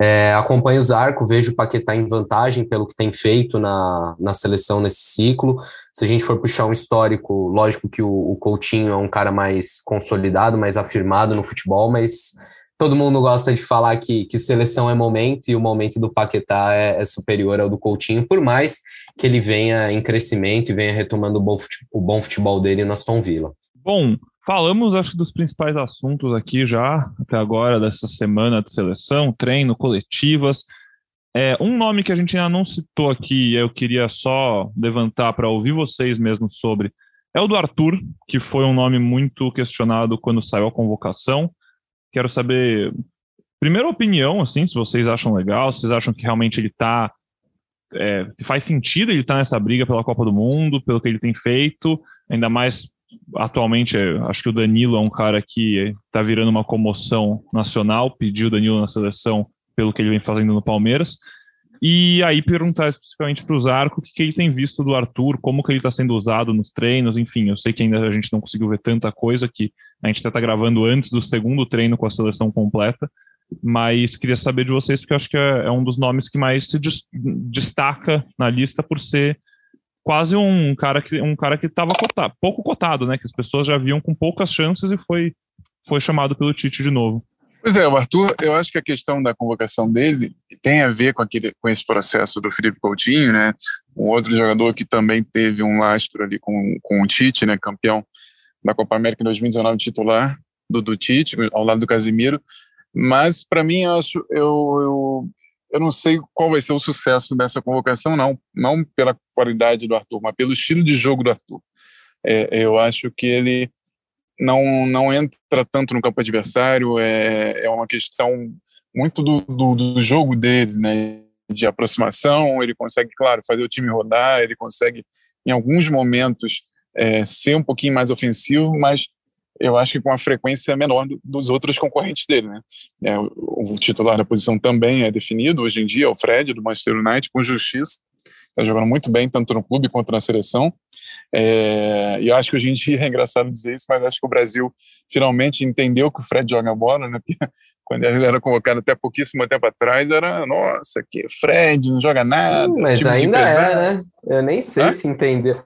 É, acompanho o Zarco, vejo o Paquetá em vantagem pelo que tem feito na, na seleção nesse ciclo. Se a gente for puxar um histórico, lógico que o, o Coutinho é um cara mais consolidado, mais afirmado no futebol, mas todo mundo gosta de falar que, que seleção é momento e o momento do Paquetá é, é, superior ao do Coutinho, por mais que ele venha em crescimento e venha retomando o bom futebol, o bom futebol dele no Aston Villa. Bom, falamos acho dos principais assuntos aqui já até agora dessa semana de seleção, treino, coletivas. É, um nome que a gente ainda não citou aqui, eu queria só levantar para ouvir vocês mesmo sobre, é o do Arthur, que foi um nome muito questionado quando saiu a convocação. Quero saber, primeira opinião, assim, se vocês acham legal, se vocês acham que realmente ele está é, faz sentido ele estar tá nessa briga pela Copa do Mundo, pelo que ele tem feito, ainda mais atualmente, é, acho que o Danilo é um cara que está virando uma comoção nacional, pediu o Danilo na seleção pelo que ele vem fazendo no Palmeiras. E aí perguntar especificamente para o Zarco o que, que, ele tem visto do Arthur, como que ele está sendo usado nos treinos, enfim, eu sei que ainda a gente não conseguiu ver tanta coisa que a gente está gravando antes do segundo treino com a seleção completa, mas queria saber de vocês porque eu acho que é, é um dos nomes que mais se destaca na lista por ser quase um cara que um cara que estava cotado, pouco cotado, né, que as pessoas já viam com poucas chances e foi foi chamado pelo Tite de novo. Pois é, o Arthur, eu acho que a questão da convocação dele tem a ver com, aquele, com esse processo do Felipe Coutinho, né? Um outro jogador que também teve um lastro ali com, com o Tite, né? Campeão da Copa América em 2019, titular do, do Tite, ao lado do Casimiro. Mas, para mim, eu acho, eu, eu, eu não sei qual vai ser o sucesso dessa convocação, não. Não pela qualidade do Arthur, mas pelo estilo de jogo do Arthur. É, eu acho que ele não, não entra tanto no campo adversário, é, é uma questão muito do, do, do jogo dele, né? De aproximação, ele consegue, claro, fazer o time rodar, ele consegue, em alguns momentos, é, ser um pouquinho mais ofensivo, mas eu acho que com a frequência menor do, dos outros concorrentes dele, né? É, o, o, titular da posição também é definido hoje em dia, é o Fred, do Manchester United, com justiça, está jogando muito bem, tanto no clube quanto na seleção, é, e eu acho que hoje em dia é engraçado dizer isso, mas acho que o Brasil finalmente entendeu que o Fred joga bola, né? Porque quando ele era colocado até pouquíssimo tempo atrás, era, nossa, que Fred não joga nada. Hum, mas ainda é, né? Eu nem sei Hã? se entendeu.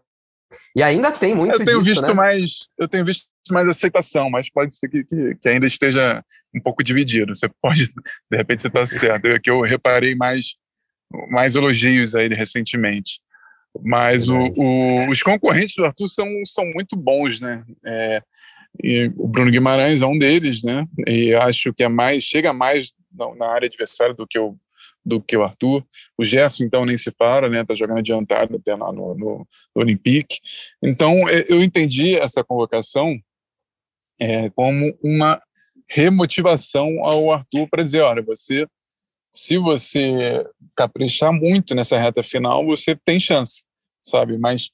E ainda tem muito Eu tenho disso, visto né? mais, eu tenho visto mais aceitação, mas pode ser que, que, que, ainda esteja um pouco dividido. Você pode, de repente, você está certo. É que eu reparei mais, mais elogios a ele recentemente. Mas o, o, os concorrentes do Arthur são, são muito bons, né? É, o Bruno Guimarães é um deles, né? E acho que é mais chega mais na, na, área adversária do que o do que o Arthur. O Gerson então nem se para, né? Tá jogando adiantado até lá no, no, no Olympique. Então eu entendi essa convocação é, como uma remotivação ao Arthur para dizer, olha, você se você caprichar muito nessa reta final, você tem chance, sabe? Mas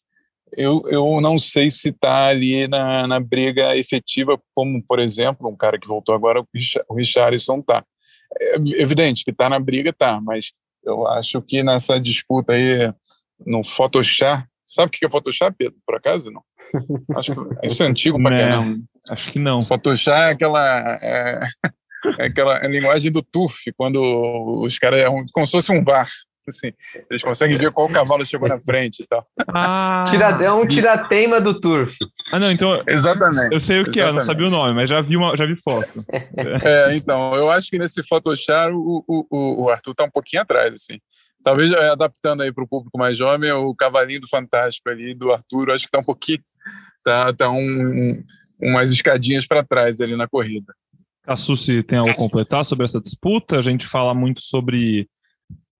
eu, eu não sei se está ali na, na briga efetiva, como, por exemplo, um cara que voltou agora, o Richarlison tá. É evidente que está na briga, tá, mas eu acho que nessa disputa aí, no Photoshop, sabe o que é Photoshop, Pedro, por acaso? Não. Acho que isso é antigo pra caramba. Acho que não. Photoshop é aquela... É... É aquela linguagem do turf, quando os caras é um, como se fosse um VAR. Assim, eles conseguem ver qual cavalo chegou na frente e tal. Ah, é um tiratema do turf. Ah, não, então. Exatamente. Eu sei o que exatamente. é, não sabia o nome, mas já vi, uma, já vi foto. É, então, eu acho que nesse Photoshop o, o, o Arthur tá um pouquinho atrás, assim. Talvez é, adaptando aí para o público mais jovem, o cavalinho do Fantástico ali, do Arthur, acho que tá um pouquinho. Tá, tá um, um umas escadinhas para trás ali na corrida. Cassucci tem algo a completar sobre essa disputa? A gente fala muito sobre.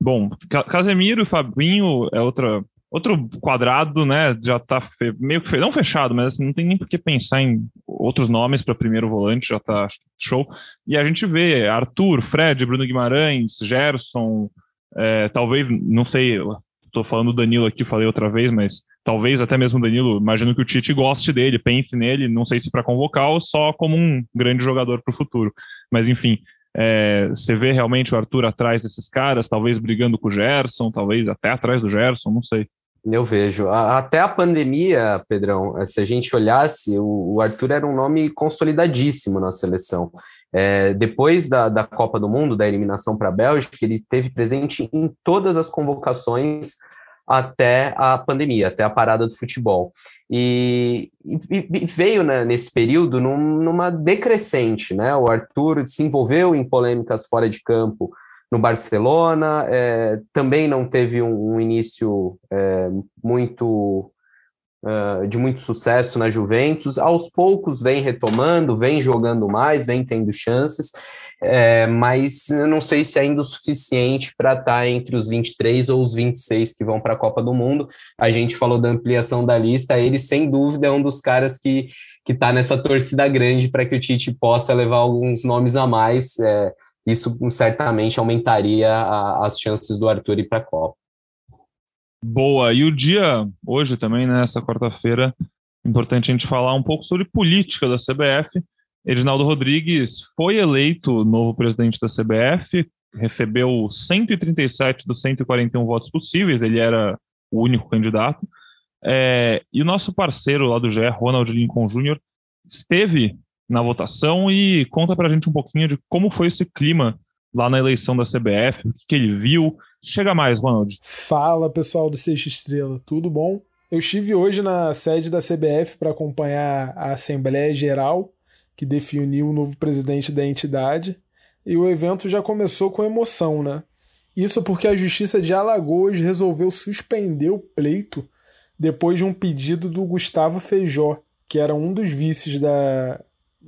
Bom, Casemiro e Fabinho é outra, outro quadrado, né? Já tá fe... meio que fe... não fechado, mas assim, não tem nem por que pensar em outros nomes para primeiro volante, já tá show. E a gente vê Arthur, Fred, Bruno Guimarães, Gerson, é, talvez, não sei, estou falando do Danilo aqui, falei outra vez, mas talvez até mesmo o Danilo, imagino que o Tite goste dele, pense nele, não sei se para convocar ou só como um grande jogador para o futuro. Mas enfim, é, você vê realmente o Arthur atrás desses caras, talvez brigando com o Gerson, talvez até atrás do Gerson, não sei. Eu vejo. Até a pandemia, Pedrão, se a gente olhasse, o Arthur era um nome consolidadíssimo na seleção. É, depois da, da Copa do Mundo, da eliminação para a Bélgica, ele esteve presente em todas as convocações até a pandemia, até a parada do futebol. E, e veio né, nesse período num, numa decrescente, né? O Arthur se envolveu em polêmicas fora de campo no Barcelona, é, também não teve um, um início é, muito uh, de muito sucesso na Juventus. Aos poucos vem retomando, vem jogando mais, vem tendo chances é, mas eu não sei se é ainda o suficiente para estar tá entre os 23 ou os 26 que vão para a Copa do Mundo. A gente falou da ampliação da lista, ele sem dúvida é um dos caras que que está nessa torcida grande para que o Tite possa levar alguns nomes a mais. É, isso certamente aumentaria a, as chances do Arthur ir para a Copa. Boa. E o dia hoje também, nessa né, quarta-feira, importante a gente falar um pouco sobre política da CBF. Edinaldo Rodrigues foi eleito novo presidente da CBF, recebeu 137 dos 141 votos possíveis, ele era o único candidato. É, e o nosso parceiro lá do GE, Ronald Lincoln Jr., esteve na votação e conta para a gente um pouquinho de como foi esse clima lá na eleição da CBF, o que, que ele viu. Chega mais, Ronald. Fala, pessoal do Sexta Estrela, tudo bom? Eu estive hoje na sede da CBF para acompanhar a Assembleia Geral, que definiu o novo presidente da entidade, e o evento já começou com emoção, né? Isso porque a Justiça de Alagoas resolveu suspender o pleito depois de um pedido do Gustavo Feijó, que era um dos vices da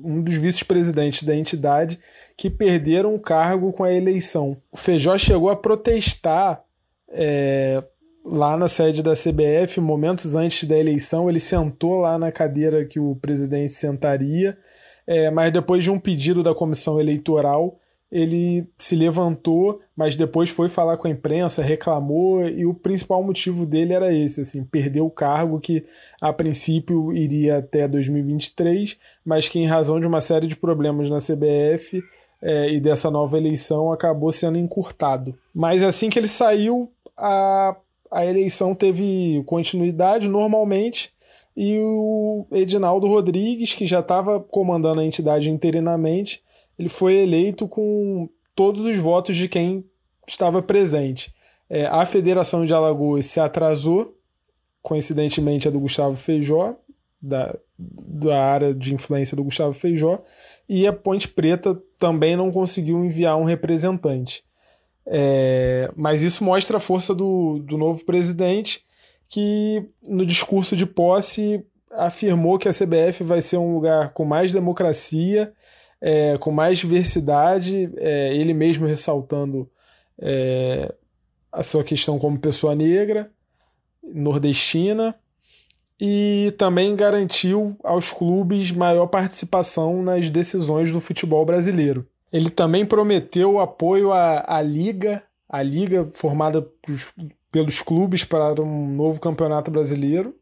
um dos vice-presidentes da entidade que perderam o cargo com a eleição. O Feijó chegou a protestar é, lá na sede da CBF, momentos antes da eleição, ele sentou lá na cadeira que o presidente sentaria, é, mas depois de um pedido da comissão eleitoral, ele se levantou, mas depois foi falar com a imprensa, reclamou, e o principal motivo dele era esse, assim, perder o cargo que a princípio iria até 2023, mas que em razão de uma série de problemas na CBF é, e dessa nova eleição acabou sendo encurtado. Mas assim que ele saiu, a, a eleição teve continuidade normalmente, e o Edinaldo Rodrigues, que já estava comandando a entidade interinamente, ele foi eleito com todos os votos de quem estava presente. É, a Federação de Alagoas se atrasou, coincidentemente a do Gustavo Feijó, da, da área de influência do Gustavo Feijó, e a Ponte Preta também não conseguiu enviar um representante. É, mas isso mostra a força do, do novo presidente, que no discurso de posse afirmou que a CBF vai ser um lugar com mais democracia é, com mais diversidade, é, ele mesmo ressaltando é, a sua questão como pessoa negra, nordestina, e também garantiu aos clubes maior participação nas decisões do futebol brasileiro. Ele também prometeu apoio à, à Liga, a Liga formada pelos clubes para um novo campeonato brasileiro,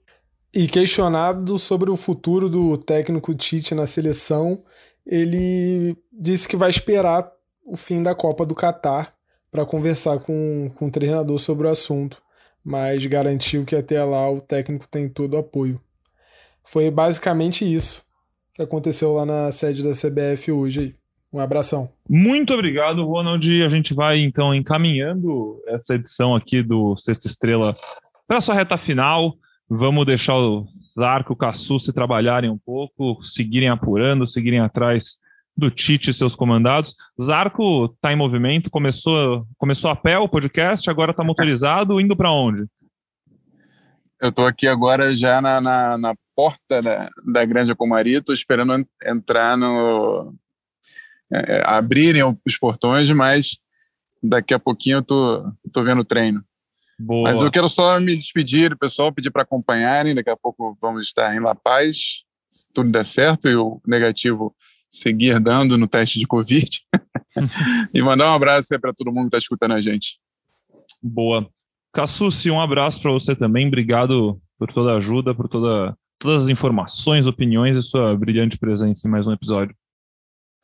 e questionado sobre o futuro do técnico Tite na seleção, ele disse que vai esperar o fim da Copa do Catar para conversar com, com o treinador sobre o assunto, mas garantiu que até lá o técnico tem todo o apoio. Foi basicamente isso que aconteceu lá na sede da CBF hoje. Aí. Um abração. Muito obrigado, Ronald. A gente vai então encaminhando essa edição aqui do Sexta Estrela para sua reta final. Vamos deixar o Zarco, o Cassu se trabalharem um pouco, seguirem apurando, seguirem atrás do Tite e seus comandados. Zarco está em movimento, começou, começou a pé o podcast, agora está motorizado, indo para onde? Eu estou aqui agora já na, na, na porta da, da Grande Comari, estou esperando entrar no. É, abrirem os portões, mas daqui a pouquinho eu tô, tô vendo o treino. Boa. Mas eu quero só me despedir, pessoal, pedir para acompanharem. Daqui a pouco vamos estar em La Paz, se tudo der certo e o negativo seguir dando no teste de Covid. e mandar um abraço para todo mundo que está escutando a gente. Boa. Cassucci, um abraço para você também. Obrigado por toda a ajuda, por toda, todas as informações, opiniões e sua brilhante presença em mais um episódio.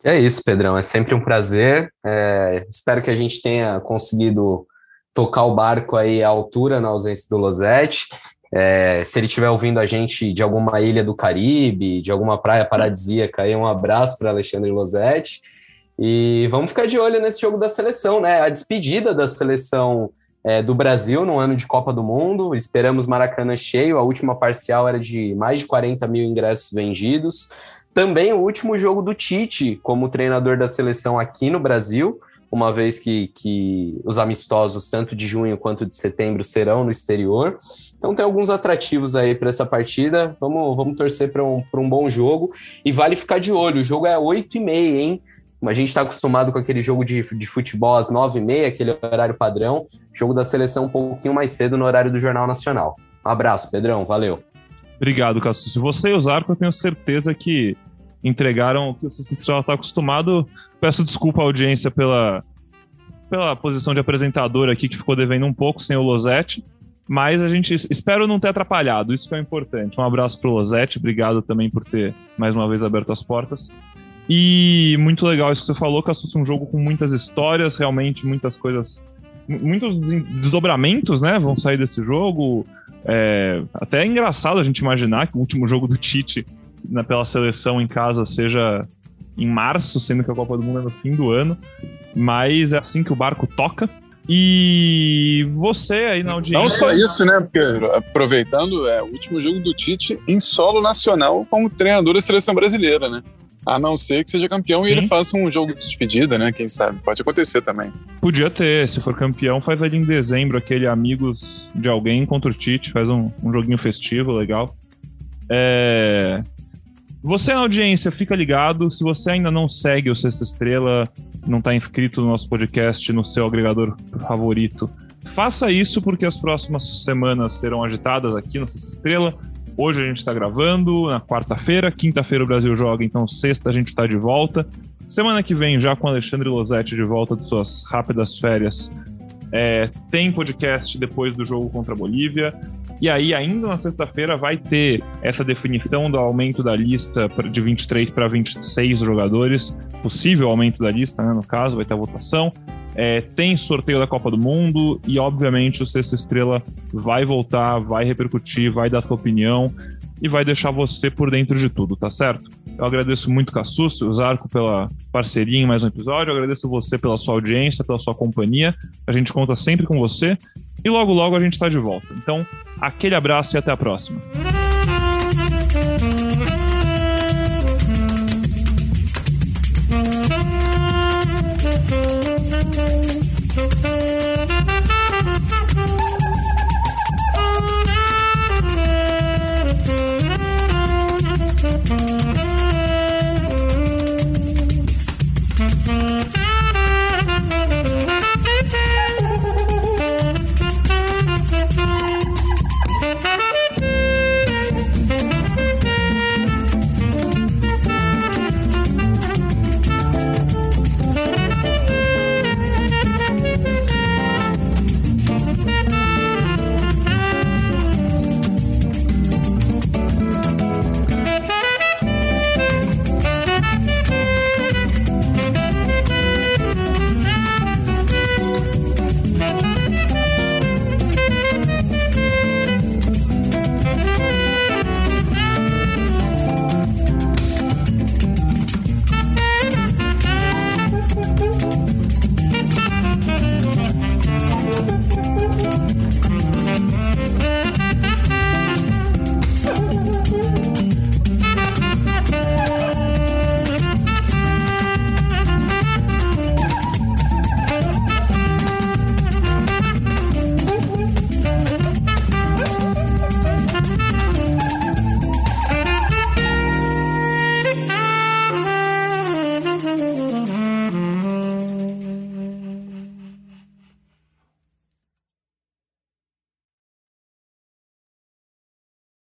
É isso, Pedrão. É sempre um prazer. É, espero que a gente tenha conseguido tocar o barco aí à altura na ausência do Losetti. É, se ele estiver ouvindo a gente de alguma ilha do Caribe, de alguma praia paradisíaca, aí um abraço para Alexandre Losetti. E vamos ficar de olho nesse jogo da seleção, né? A despedida da seleção é, do Brasil no ano de Copa do Mundo. Esperamos Maracanã cheio. A última parcial era de mais de 40 mil ingressos vendidos. Também o último jogo do Tite como treinador da seleção aqui no Brasil uma vez que, que os amistosos, tanto de junho quanto de setembro, serão no exterior. Então tem alguns atrativos aí para essa partida. Vamos, vamos torcer para um, um bom jogo. E vale ficar de olho. O jogo é 8 e meia, hein? A gente está acostumado com aquele jogo de, de futebol às 9 e meia, aquele horário padrão. Jogo da seleção um pouquinho mais cedo no horário do Jornal Nacional. Um abraço, Pedrão. Valeu. Obrigado, Cassu. Se você Zarco, eu tenho certeza que entregaram o que o já está acostumado. Peço desculpa à audiência pela, pela posição de apresentador aqui, que ficou devendo um pouco sem o Losetti. Mas a gente espero não ter atrapalhado, isso que é importante. Um abraço para o Losetti, obrigado também por ter mais uma vez aberto as portas. E muito legal isso que você falou, que assusta um jogo com muitas histórias, realmente muitas coisas, muitos desdobramentos, né? Vão sair desse jogo. É, até é engraçado a gente imaginar que o último jogo do Tite na, pela seleção em casa seja em março, sendo que a Copa do Mundo é no fim do ano. Mas é assim que o barco toca. E você aí na audiência. Não só isso, né? Porque aproveitando, é o último jogo do Tite em solo nacional como treinador da seleção brasileira, né? A não ser que seja campeão Sim. e ele faça um jogo de despedida, né? Quem sabe? Pode acontecer também. Podia ter, se for campeão, faz ali em dezembro aquele Amigos de Alguém contra o Tite, faz um, um joguinho festivo legal. É... Você na audiência, fica ligado. Se você ainda não segue o Sexta Estrela, não está inscrito no nosso podcast, no seu agregador favorito, faça isso porque as próximas semanas serão agitadas aqui no Sexta Estrela. Hoje a gente está gravando, na quarta-feira, quinta-feira o Brasil joga, então sexta a gente está de volta. Semana que vem, já com Alexandre Losetti de volta de suas rápidas férias, é, tem podcast depois do jogo contra a Bolívia. E aí, ainda na sexta-feira, vai ter essa definição do aumento da lista de 23 para 26 jogadores. Possível aumento da lista, né, no caso, vai ter a votação. É, tem sorteio da Copa do Mundo e, obviamente, o Sexta Estrela vai voltar, vai repercutir, vai dar sua opinião e vai deixar você por dentro de tudo, tá certo? Eu agradeço muito Cassus, o Zarco pela parceria em mais um episódio, eu agradeço você pela sua audiência, pela sua companhia. A gente conta sempre com você e logo logo a gente está de volta. Então, aquele abraço e até a próxima.